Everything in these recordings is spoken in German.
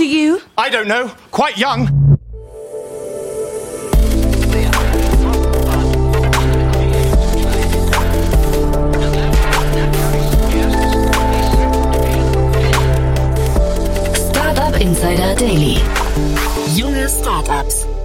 old are you? I don't know. Quite young. Startup Insider Daily. Junge Startups.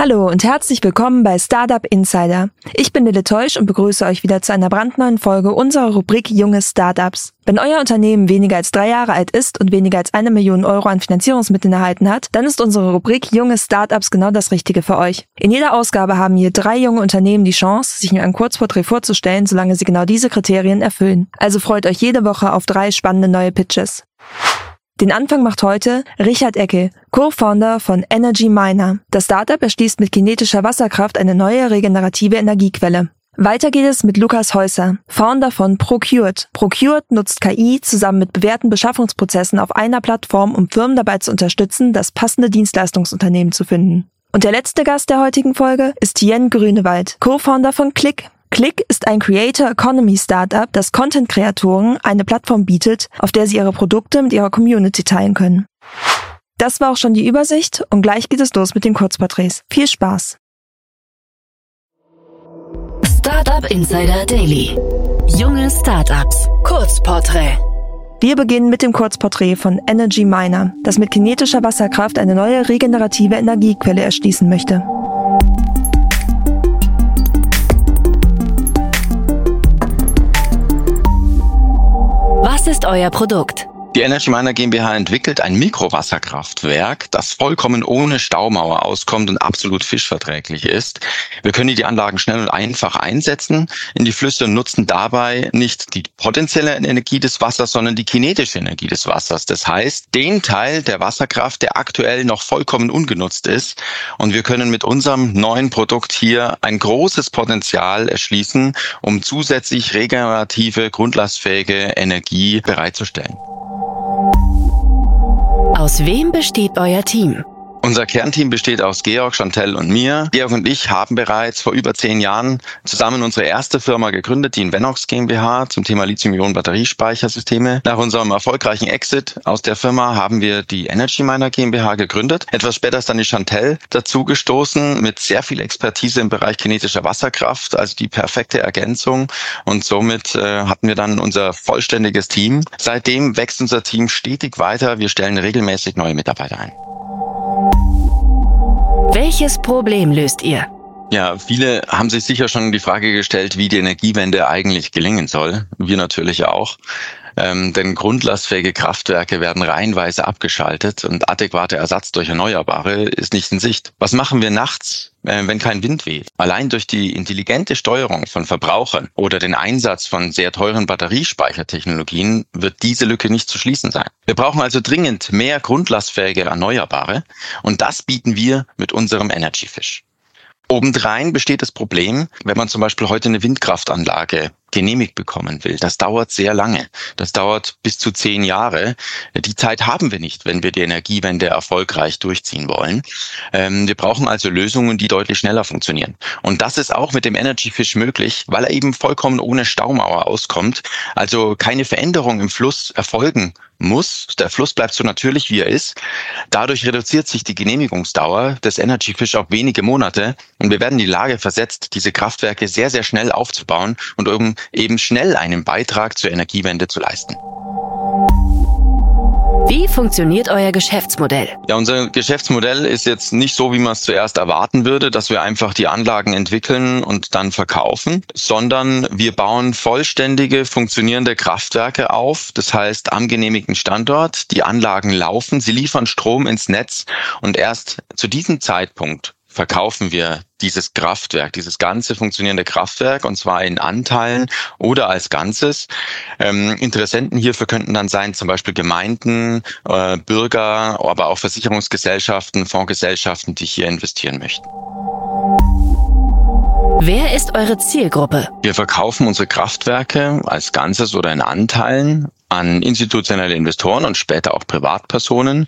Hallo und herzlich willkommen bei Startup Insider. Ich bin Lille Teusch und begrüße euch wieder zu einer brandneuen Folge unserer Rubrik Junge Startups. Wenn euer Unternehmen weniger als drei Jahre alt ist und weniger als eine Million Euro an Finanzierungsmitteln erhalten hat, dann ist unsere Rubrik Junge Startups genau das Richtige für euch. In jeder Ausgabe haben hier drei junge Unternehmen die Chance, sich in einem Kurzporträt vorzustellen, solange sie genau diese Kriterien erfüllen. Also freut euch jede Woche auf drei spannende neue Pitches. Den Anfang macht heute Richard Ecke, Co-Founder von Energy Miner. Das Startup erschließt mit kinetischer Wasserkraft eine neue regenerative Energiequelle. Weiter geht es mit Lukas Häuser, Founder von Procured. Procured nutzt KI zusammen mit bewährten Beschaffungsprozessen auf einer Plattform, um Firmen dabei zu unterstützen, das passende Dienstleistungsunternehmen zu finden. Und der letzte Gast der heutigen Folge ist Jen Grünewald, Co-Founder von Click. Click ist ein Creator Economy Startup, das Content-Kreatoren eine Plattform bietet, auf der sie ihre Produkte mit ihrer Community teilen können. Das war auch schon die Übersicht und gleich geht es los mit den Kurzporträts. Viel Spaß! Startup Insider Daily. Junge Startups. Kurzporträt. Wir beginnen mit dem Kurzporträt von Energy Miner, das mit kinetischer Wasserkraft eine neue regenerative Energiequelle erschließen möchte. Was ist euer Produkt? Die Energy Miner GmbH entwickelt ein Mikrowasserkraftwerk, das vollkommen ohne Staumauer auskommt und absolut fischverträglich ist. Wir können die Anlagen schnell und einfach einsetzen in die Flüsse und nutzen dabei nicht die potenzielle Energie des Wassers, sondern die kinetische Energie des Wassers. Das heißt, den Teil der Wasserkraft, der aktuell noch vollkommen ungenutzt ist. Und wir können mit unserem neuen Produkt hier ein großes Potenzial erschließen, um zusätzlich regenerative, grundlastfähige Energie bereitzustellen. Aus wem besteht euer Team? Unser Kernteam besteht aus Georg, Chantel und mir. Georg und ich haben bereits vor über zehn Jahren zusammen unsere erste Firma gegründet, die Invenox GmbH zum Thema Lithium-Ionen-Batteriespeichersysteme. Nach unserem erfolgreichen Exit aus der Firma haben wir die Energy Miner GmbH gegründet. Etwas später ist dann die Chantel dazugestoßen mit sehr viel Expertise im Bereich kinetischer Wasserkraft, also die perfekte Ergänzung. Und somit äh, hatten wir dann unser vollständiges Team. Seitdem wächst unser Team stetig weiter. Wir stellen regelmäßig neue Mitarbeiter ein. Welches Problem löst ihr? Ja, viele haben sich sicher schon die Frage gestellt, wie die Energiewende eigentlich gelingen soll. Wir natürlich auch. Ähm, denn grundlastfähige Kraftwerke werden reihenweise abgeschaltet und adäquater Ersatz durch Erneuerbare ist nicht in Sicht. Was machen wir nachts, wenn kein Wind weht? Allein durch die intelligente Steuerung von Verbrauchern oder den Einsatz von sehr teuren Batteriespeichertechnologien wird diese Lücke nicht zu schließen sein. Wir brauchen also dringend mehr grundlastfähige Erneuerbare und das bieten wir mit unserem Energy Fish. Obendrein besteht das Problem, wenn man zum Beispiel heute eine Windkraftanlage genehmigt bekommen will. Das dauert sehr lange. Das dauert bis zu zehn Jahre. Die Zeit haben wir nicht, wenn wir die Energiewende erfolgreich durchziehen wollen. Ähm, wir brauchen also Lösungen, die deutlich schneller funktionieren. Und das ist auch mit dem Energy Fish möglich, weil er eben vollkommen ohne Staumauer auskommt. Also keine Veränderung im Fluss erfolgen muss. Der Fluss bleibt so natürlich, wie er ist. Dadurch reduziert sich die Genehmigungsdauer des Energy Fish auf wenige Monate und wir werden in die Lage versetzt, diese Kraftwerke sehr, sehr schnell aufzubauen und um eben schnell einen Beitrag zur Energiewende zu leisten. Wie funktioniert euer Geschäftsmodell? Ja, unser Geschäftsmodell ist jetzt nicht so, wie man es zuerst erwarten würde, dass wir einfach die Anlagen entwickeln und dann verkaufen, sondern wir bauen vollständige, funktionierende Kraftwerke auf. Das heißt, am genehmigten Standort, die Anlagen laufen, sie liefern Strom ins Netz und erst zu diesem Zeitpunkt verkaufen wir dieses Kraftwerk, dieses ganze funktionierende Kraftwerk, und zwar in Anteilen oder als Ganzes. Ähm, Interessenten hierfür könnten dann sein zum Beispiel Gemeinden, äh, Bürger, aber auch Versicherungsgesellschaften, Fondsgesellschaften, die hier investieren möchten. Wer ist eure Zielgruppe? Wir verkaufen unsere Kraftwerke als Ganzes oder in Anteilen an institutionelle Investoren und später auch Privatpersonen,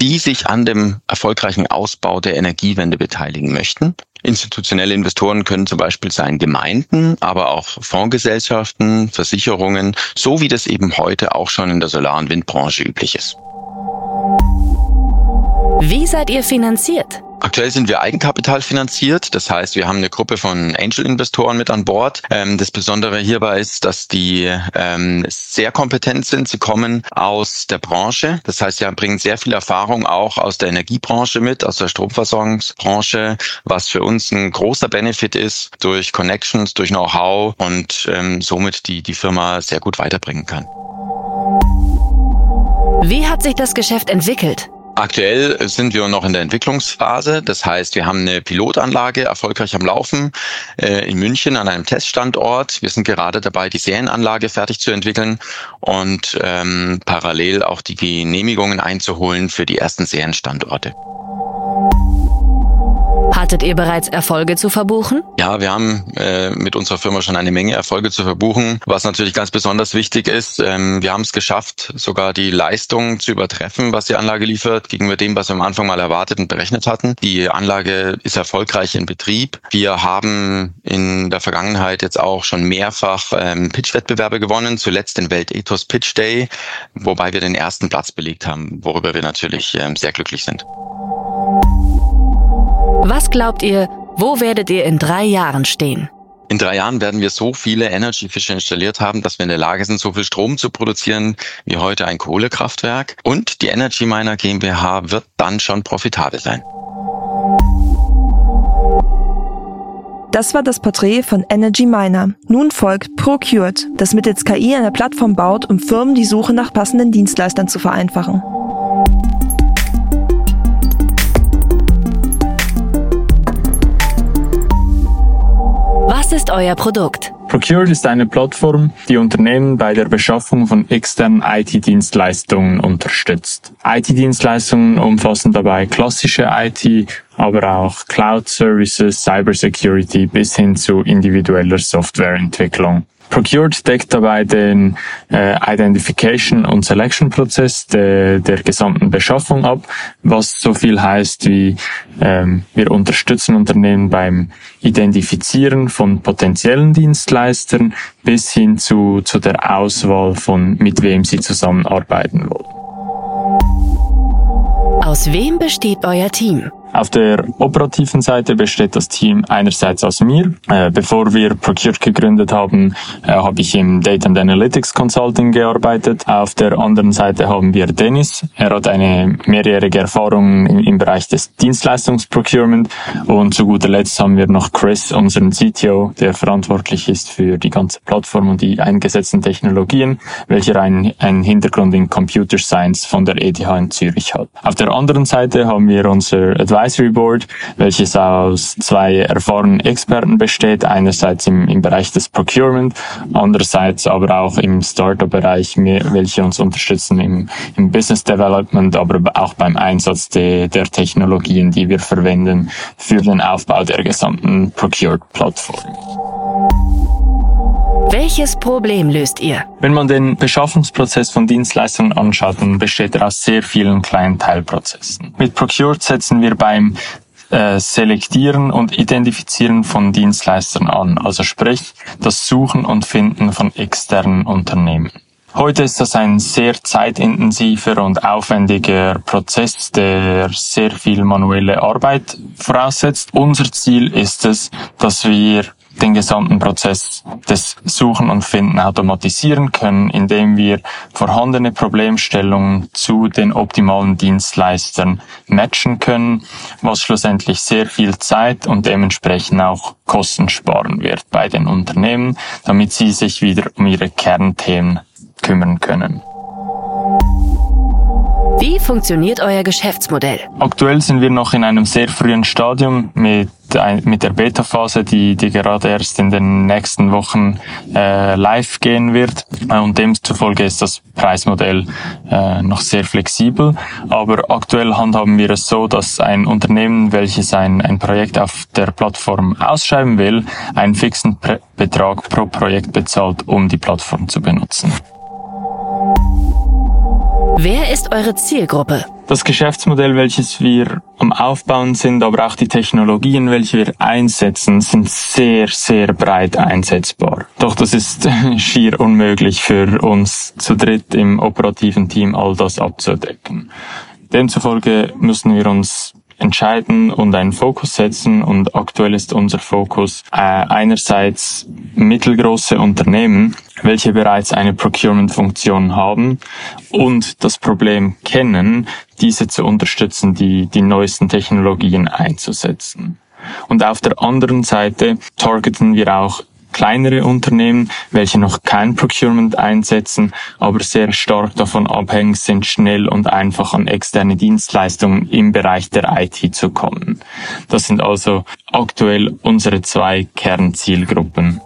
die sich an dem erfolgreichen Ausbau der Energiewende beteiligen möchten. Institutionelle Investoren können zum Beispiel sein Gemeinden, aber auch Fondsgesellschaften, Versicherungen, so wie das eben heute auch schon in der Solar- und Windbranche üblich ist. Wie seid ihr finanziert? Aktuell sind wir Eigenkapital finanziert. Das heißt, wir haben eine Gruppe von Angel-Investoren mit an Bord. Ähm, das Besondere hierbei ist, dass die ähm, sehr kompetent sind. Sie kommen aus der Branche. Das heißt, sie bringen sehr viel Erfahrung auch aus der Energiebranche mit, aus der Stromversorgungsbranche, was für uns ein großer Benefit ist durch Connections, durch Know-how und ähm, somit die, die Firma sehr gut weiterbringen kann. Wie hat sich das Geschäft entwickelt? Aktuell sind wir noch in der Entwicklungsphase. Das heißt, wir haben eine Pilotanlage erfolgreich am Laufen äh, in München an einem Teststandort. Wir sind gerade dabei, die Serienanlage fertig zu entwickeln und ähm, parallel auch die Genehmigungen einzuholen für die ersten Serienstandorte. Hattet ihr bereits Erfolge zu verbuchen? Ja, wir haben äh, mit unserer Firma schon eine Menge Erfolge zu verbuchen, was natürlich ganz besonders wichtig ist. Ähm, wir haben es geschafft, sogar die Leistung zu übertreffen, was die Anlage liefert, gegenüber dem, was wir am Anfang mal erwartet und berechnet hatten. Die Anlage ist erfolgreich in Betrieb. Wir haben in der Vergangenheit jetzt auch schon mehrfach ähm, Pitch-Wettbewerbe gewonnen, zuletzt den Weltethos Pitch Day, wobei wir den ersten Platz belegt haben, worüber wir natürlich ähm, sehr glücklich sind. Was glaubt ihr, wo werdet ihr in drei Jahren stehen? In drei Jahren werden wir so viele Energy Fischer installiert haben, dass wir in der Lage sind, so viel Strom zu produzieren wie heute ein Kohlekraftwerk. Und die Energy Miner GmbH wird dann schon profitabel sein. Das war das Porträt von Energy Miner. Nun folgt Procured, das mittels KI eine Plattform baut, um Firmen die Suche nach passenden Dienstleistern zu vereinfachen. Ist euer Produkt? Procured ist eine Plattform, die Unternehmen bei der Beschaffung von externen IT-Dienstleistungen unterstützt. IT-Dienstleistungen umfassen dabei klassische IT, aber auch Cloud Services, Cybersecurity bis hin zu individueller Softwareentwicklung. Procured deckt dabei den äh, Identification und Selection Prozess de, der gesamten Beschaffung ab, was so viel heißt wie ähm, wir unterstützen Unternehmen beim Identifizieren von potenziellen Dienstleistern bis hin zu, zu der Auswahl von mit wem sie zusammenarbeiten wollen. Aus wem besteht euer Team? Auf der operativen Seite besteht das Team einerseits aus mir. Äh, bevor wir Procured gegründet haben, äh, habe ich im Data and Analytics Consulting gearbeitet. Auf der anderen Seite haben wir Dennis. Er hat eine mehrjährige Erfahrung im, Bereich des Dienstleistungsprocurement. Und zu guter Letzt haben wir noch Chris, unseren CTO, der verantwortlich ist für die ganze Plattform und die eingesetzten Technologien, welcher einen, einen Hintergrund in Computer Science von der ETH in Zürich hat. Auf der anderen Seite haben wir unser Advisor Advisory Board, welches aus zwei erfahrenen Experten besteht, einerseits im, im Bereich des Procurement, andererseits aber auch im Startup-Bereich, welche uns unterstützen im, im Business Development, aber auch beim Einsatz de, der Technologien, die wir verwenden für den Aufbau der gesamten Procured-Plattform. Welches Problem löst ihr? Wenn man den Beschaffungsprozess von Dienstleistungen anschaut, dann besteht er aus sehr vielen kleinen Teilprozessen. Mit Procured setzen wir beim äh, Selektieren und Identifizieren von Dienstleistern an, also sprich das Suchen und Finden von externen Unternehmen. Heute ist das ein sehr zeitintensiver und aufwendiger Prozess, der sehr viel manuelle Arbeit voraussetzt. Unser Ziel ist es, dass wir den gesamten Prozess des Suchen und Finden automatisieren können, indem wir vorhandene Problemstellungen zu den optimalen Dienstleistern matchen können, was schlussendlich sehr viel Zeit und dementsprechend auch Kosten sparen wird bei den Unternehmen, damit sie sich wieder um ihre Kernthemen kümmern können. Wie funktioniert euer Geschäftsmodell? Aktuell sind wir noch in einem sehr frühen Stadium mit, mit der Beta-Phase, die, die gerade erst in den nächsten Wochen äh, live gehen wird. Und demzufolge ist das Preismodell äh, noch sehr flexibel. Aber aktuell handhaben wir es so, dass ein Unternehmen, welches ein, ein Projekt auf der Plattform ausschreiben will, einen fixen Betrag pro Projekt bezahlt, um die Plattform zu benutzen. Wer ist eure Zielgruppe? Das Geschäftsmodell, welches wir am Aufbauen sind, aber auch die Technologien, welche wir einsetzen, sind sehr, sehr breit einsetzbar. Doch das ist schier unmöglich für uns zu dritt im operativen Team all das abzudecken. Demzufolge müssen wir uns entscheiden und einen Fokus setzen. Und aktuell ist unser Fokus äh, einerseits mittelgroße Unternehmen, welche bereits eine Procurement-Funktion haben und das Problem kennen, diese zu unterstützen, die, die neuesten Technologien einzusetzen. Und auf der anderen Seite targeten wir auch kleinere Unternehmen, welche noch kein Procurement einsetzen, aber sehr stark davon abhängig sind, schnell und einfach an externe Dienstleistungen im Bereich der IT zu kommen. Das sind also aktuell unsere zwei Kernzielgruppen.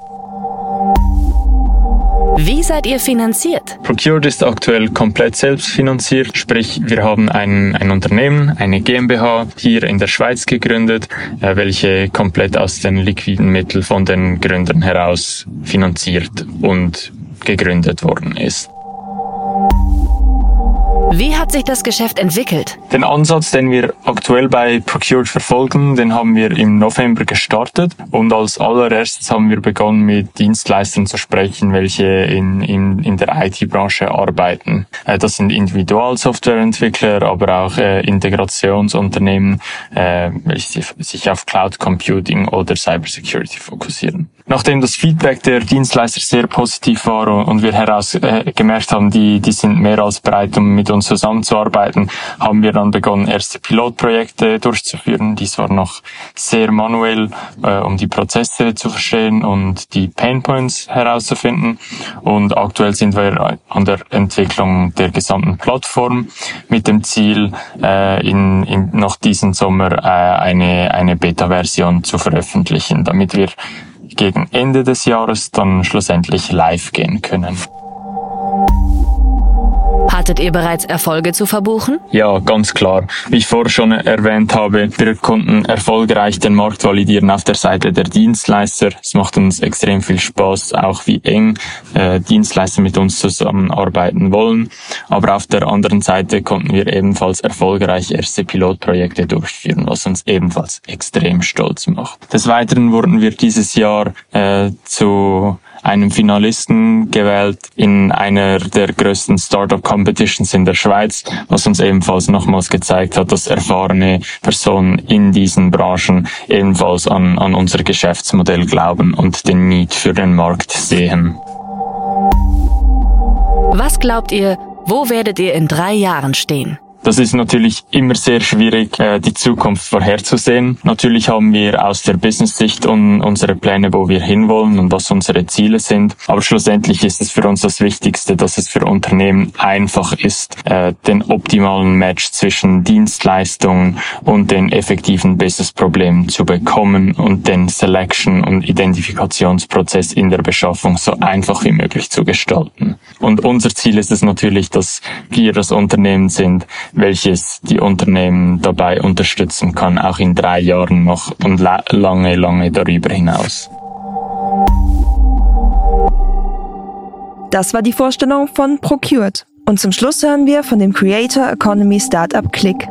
Wie seid ihr finanziert? Procured ist aktuell komplett selbstfinanziert, sprich wir haben ein, ein Unternehmen, eine GmbH hier in der Schweiz gegründet, äh, welche komplett aus den liquiden Mitteln von den Gründern heraus finanziert und gegründet worden ist. Wie hat sich das Geschäft entwickelt? Den Ansatz, den wir aktuell bei Procured verfolgen, den haben wir im November gestartet und als allererstes haben wir begonnen mit Dienstleistern zu sprechen, welche in, in, in der IT-Branche arbeiten. Äh, das sind Individualsoftwareentwickler, aber auch äh, Integrationsunternehmen, äh, welche sich auf Cloud Computing oder Cybersecurity fokussieren. Nachdem das Feedback der Dienstleister sehr positiv war und wir heraus äh, haben, die, die sind mehr als bereit, um mit uns zusammenzuarbeiten, haben wir dann begonnen, erste Pilotprojekte durchzuführen. Dies war noch sehr manuell, äh, um die Prozesse zu verstehen und die Painpoints herauszufinden. Und aktuell sind wir an der Entwicklung der gesamten Plattform mit dem Ziel, äh, in, in noch diesen Sommer äh, eine, eine Beta-Version zu veröffentlichen, damit wir gegen Ende des Jahres dann schlussendlich live gehen können. Hattet ihr bereits Erfolge zu verbuchen? Ja, ganz klar. Wie ich vorher schon erwähnt habe, wir konnten erfolgreich den Markt validieren auf der Seite der Dienstleister. Es macht uns extrem viel Spaß, auch wie eng äh, Dienstleister mit uns zusammenarbeiten wollen. Aber auf der anderen Seite konnten wir ebenfalls erfolgreich erste Pilotprojekte durchführen, was uns ebenfalls extrem stolz macht. Des Weiteren wurden wir dieses Jahr äh, zu einem Finalisten gewählt in einer der größten Startup Competitions in der Schweiz, was uns ebenfalls nochmals gezeigt hat, dass erfahrene Personen in diesen Branchen ebenfalls an, an unser Geschäftsmodell glauben und den Need für den Markt sehen. Was glaubt ihr, wo werdet ihr in drei Jahren stehen? Das ist natürlich immer sehr schwierig, äh, die Zukunft vorherzusehen. Natürlich haben wir aus der Business-Sicht unsere Pläne, wo wir hinwollen und was unsere Ziele sind. Aber schlussendlich ist es für uns das Wichtigste, dass es für Unternehmen einfach ist, äh, den optimalen Match zwischen Dienstleistungen und den effektiven Business-Problemen zu bekommen und den Selection- und Identifikationsprozess in der Beschaffung so einfach wie möglich zu gestalten. Und unser Ziel ist es natürlich, dass wir das Unternehmen sind, welches die Unternehmen dabei unterstützen kann, auch in drei Jahren noch und lange, lange darüber hinaus. Das war die Vorstellung von Procured. Und zum Schluss hören wir von dem Creator Economy Startup Click.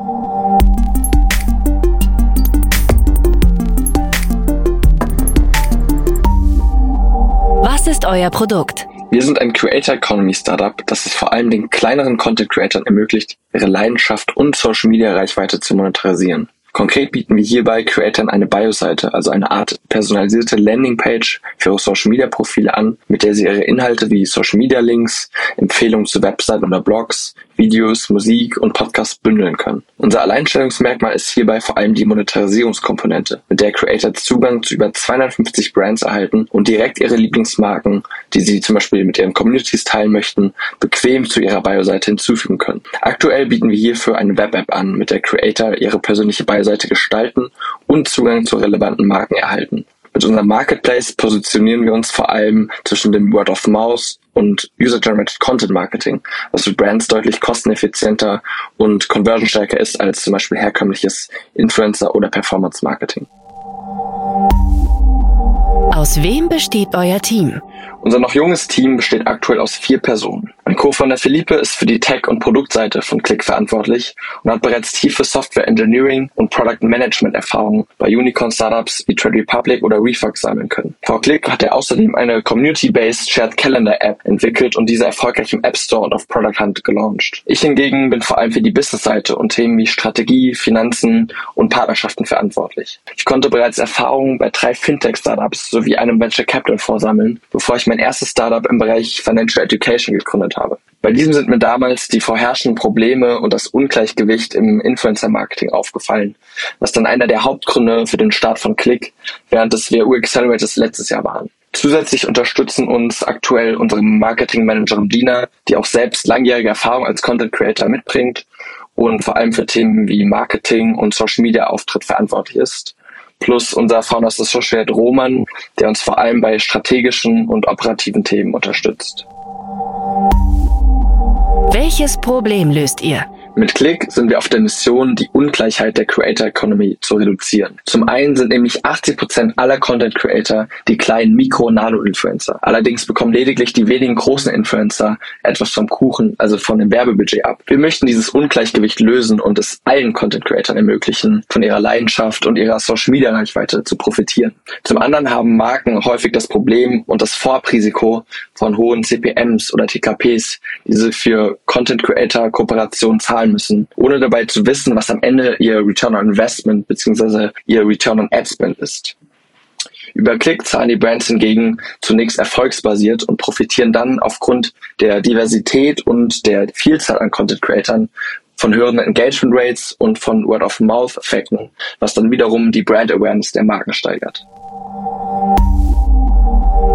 Was ist euer Produkt? Wir sind ein Creator Economy Startup, das es vor allem den kleineren Content Creatern ermöglicht, ihre Leidenschaft und Social Media Reichweite zu monetarisieren. Konkret bieten wir hierbei Creatern eine Bio-Seite, also eine Art personalisierte Landingpage für ihre Social Media Profile an, mit der sie ihre Inhalte wie Social Media Links, Empfehlungen zu Webseiten oder Blogs, Videos, Musik und Podcasts bündeln können. Unser Alleinstellungsmerkmal ist hierbei vor allem die Monetarisierungskomponente, mit der Creator Zugang zu über 250 Brands erhalten und direkt ihre Lieblingsmarken, die sie zum Beispiel mit ihren Communities teilen möchten, bequem zu ihrer Bio-Seite hinzufügen können. Aktuell bieten wir hierfür eine Web-App an, mit der Creator ihre persönliche Bio-Seite gestalten und Zugang zu relevanten Marken erhalten. Mit unserem Marketplace positionieren wir uns vor allem zwischen dem Word of Mouse und User-Generated Content Marketing, was für Brands deutlich kosteneffizienter und conversionstärker ist als zum Beispiel herkömmliches Influencer- oder Performance-Marketing. Aus wem besteht euer Team? Unser noch junges Team besteht aktuell aus vier Personen. Mein Co-Founder Philippe ist für die Tech- und Produktseite von Click verantwortlich und hat bereits tiefe Software Engineering und Product Management Erfahrungen bei Unicorn-Startups wie Trade Republic oder Refox sammeln können. Vor Click hat er außerdem eine Community-based Shared Calendar App entwickelt und diese erfolgreich im App Store und auf Product Hunt gelauncht. Ich hingegen bin vor allem für die Business-Seite und Themen wie Strategie, Finanzen und Partnerschaften verantwortlich. Ich konnte bereits Erfahrungen bei drei Fintech-Startups sowie einem Venture Capital vorsammeln, bevor ich mein erstes Startup im Bereich Financial Education gegründet habe. Bei diesem sind mir damals die vorherrschenden Probleme und das Ungleichgewicht im Influencer-Marketing aufgefallen, was dann einer der Hauptgründe für den Start von Click während des WU Accelerators letztes Jahr waren. Zusätzlich unterstützen uns aktuell unsere Marketing-Managerin Dina, die auch selbst langjährige Erfahrung als Content Creator mitbringt und vor allem für Themen wie Marketing und Social Media Auftritt verantwortlich ist plus unser Founders Associate Roman, der uns vor allem bei strategischen und operativen Themen unterstützt. Welches Problem löst ihr? Mit Click sind wir auf der Mission, die Ungleichheit der Creator Economy zu reduzieren. Zum einen sind nämlich 80 Prozent aller Content Creator die kleinen Mikro- und Nano-Influencer. Allerdings bekommen lediglich die wenigen großen Influencer etwas vom Kuchen, also von dem Werbebudget ab. Wir möchten dieses Ungleichgewicht lösen und es allen Content Creatern ermöglichen, von ihrer Leidenschaft und ihrer Social Media Reichweite zu profitieren. Zum anderen haben Marken häufig das Problem und das Vorabrisiko von hohen CPMs oder TKPs, diese für Content Creator Kooperationen zahlen zahlen müssen, ohne dabei zu wissen, was am Ende ihr Return on Investment bzw. ihr Return on Ad Spend ist. Über Click zahlen die Brands hingegen zunächst erfolgsbasiert und profitieren dann aufgrund der Diversität und der Vielzahl an Content Creatern von höheren Engagement Rates und von Word-of-Mouth-Effekten, was dann wiederum die Brand Awareness der Marken steigert.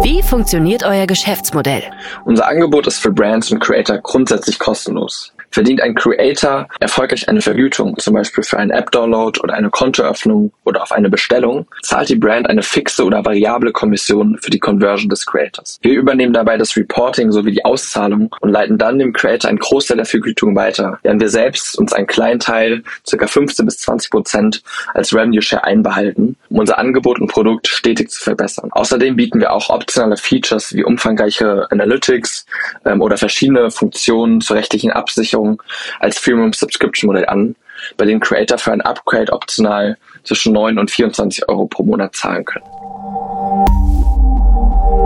Wie funktioniert euer Geschäftsmodell? Unser Angebot ist für Brands und Creator grundsätzlich kostenlos. Verdient ein Creator erfolgreich eine Vergütung, zum Beispiel für einen App-Download oder eine Kontoöffnung oder auf eine Bestellung, zahlt die Brand eine fixe oder variable Kommission für die Conversion des Creators. Wir übernehmen dabei das Reporting sowie die Auszahlung und leiten dann dem Creator einen Großteil der Vergütung weiter, während wir selbst uns einen kleinen Teil, ca. 15 bis 20 Prozent, als Revenue Share einbehalten, um unser Angebot und Produkt stetig zu verbessern. Außerdem bieten wir auch optionale Features wie umfangreiche Analytics ähm, oder verschiedene Funktionen zur rechtlichen Absicherung Versicherung als Premium Subscription Modell an, bei dem Creator für ein Upgrade optional zwischen 9 und 24 Euro pro Monat zahlen können.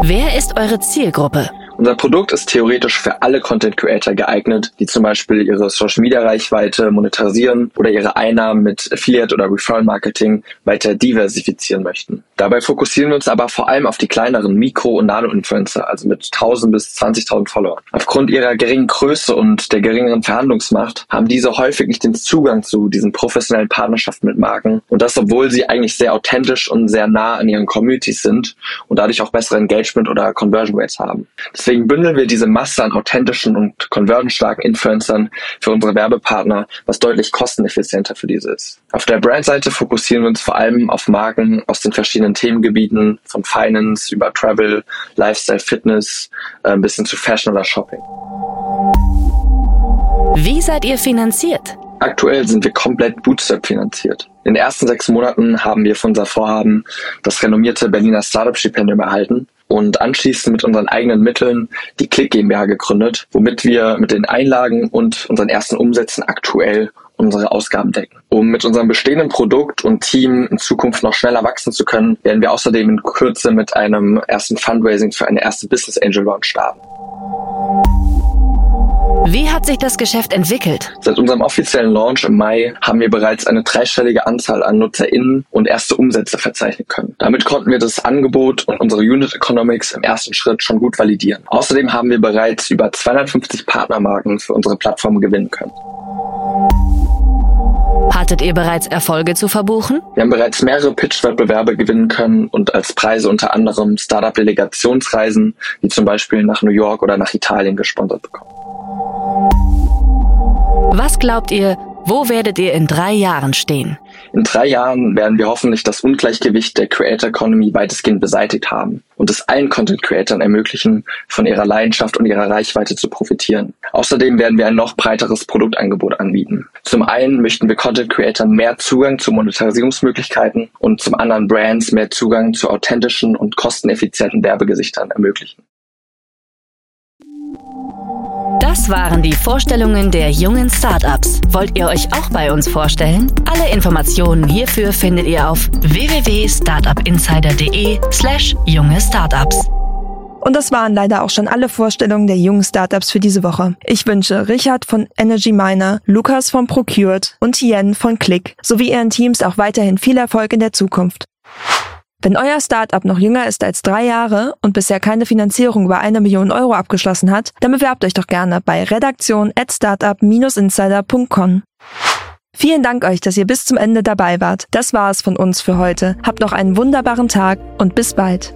Wer ist eure Zielgruppe? Unser Produkt ist theoretisch für alle Content Creator geeignet, die zum Beispiel ihre Social Media Reichweite monetarisieren oder ihre Einnahmen mit Affiliate oder Referral Marketing weiter diversifizieren möchten. Dabei fokussieren wir uns aber vor allem auf die kleineren Mikro- und Nano-Influencer, also mit 1000 bis 20.000 Followern. Aufgrund ihrer geringen Größe und der geringeren Verhandlungsmacht haben diese häufig nicht den Zugang zu diesen professionellen Partnerschaften mit Marken und das, obwohl sie eigentlich sehr authentisch und sehr nah an ihren Communities sind und dadurch auch bessere Engagement oder Conversion Rates haben. Das Deswegen bündeln wir diese Masse an authentischen und conversion-starken Influencern für unsere Werbepartner, was deutlich kosteneffizienter für diese ist. Auf der Brandseite fokussieren wir uns vor allem auf Marken aus den verschiedenen Themengebieten, von Finance über Travel, Lifestyle, Fitness, äh, bis hin zu Fashion oder Shopping. Wie seid ihr finanziert? Aktuell sind wir komplett Bootstrap finanziert. In den ersten sechs Monaten haben wir für unser Vorhaben das renommierte Berliner Startup-Stipendium erhalten und anschließend mit unseren eigenen Mitteln die Click GmbH gegründet, womit wir mit den Einlagen und unseren ersten Umsätzen aktuell unsere Ausgaben decken. Um mit unserem bestehenden Produkt und Team in Zukunft noch schneller wachsen zu können, werden wir außerdem in Kürze mit einem ersten Fundraising für eine erste Business Angel Launch starten. Wie hat sich das Geschäft entwickelt? Seit unserem offiziellen Launch im Mai haben wir bereits eine dreistellige Anzahl an NutzerInnen und erste Umsätze verzeichnen können. Damit konnten wir das Angebot und unsere Unit Economics im ersten Schritt schon gut validieren. Außerdem haben wir bereits über 250 Partnermarken für unsere Plattform gewinnen können. Hattet ihr bereits Erfolge zu verbuchen? Wir haben bereits mehrere Pitch-Wettbewerbe gewinnen können und als Preise unter anderem Startup-Delegationsreisen, wie zum Beispiel nach New York oder nach Italien gesponsert bekommen. Was glaubt ihr, Wo werdet ihr in drei Jahren stehen? In drei Jahren werden wir hoffentlich das Ungleichgewicht der Creator Economy weitestgehend beseitigt haben und es allen Content Creatern ermöglichen, von ihrer Leidenschaft und ihrer Reichweite zu profitieren. Außerdem werden wir ein noch breiteres Produktangebot anbieten. Zum einen möchten wir Content Creatern mehr Zugang zu Monetarisierungsmöglichkeiten und zum anderen Brands mehr Zugang zu authentischen und kosteneffizienten Werbegesichtern ermöglichen. Das waren die Vorstellungen der jungen Startups. Wollt ihr euch auch bei uns vorstellen? Alle Informationen hierfür findet ihr auf www.startupinsider.de/slash junge Startups. Und das waren leider auch schon alle Vorstellungen der jungen Startups für diese Woche. Ich wünsche Richard von Energy Miner, Lukas von Procured und Yen von Click sowie ihren Teams auch weiterhin viel Erfolg in der Zukunft. Wenn euer Startup noch jünger ist als drei Jahre und bisher keine Finanzierung über eine Million Euro abgeschlossen hat, dann bewerbt euch doch gerne bei redaktion at startup-insider.com. Vielen Dank euch, dass ihr bis zum Ende dabei wart. Das war es von uns für heute. Habt noch einen wunderbaren Tag und bis bald.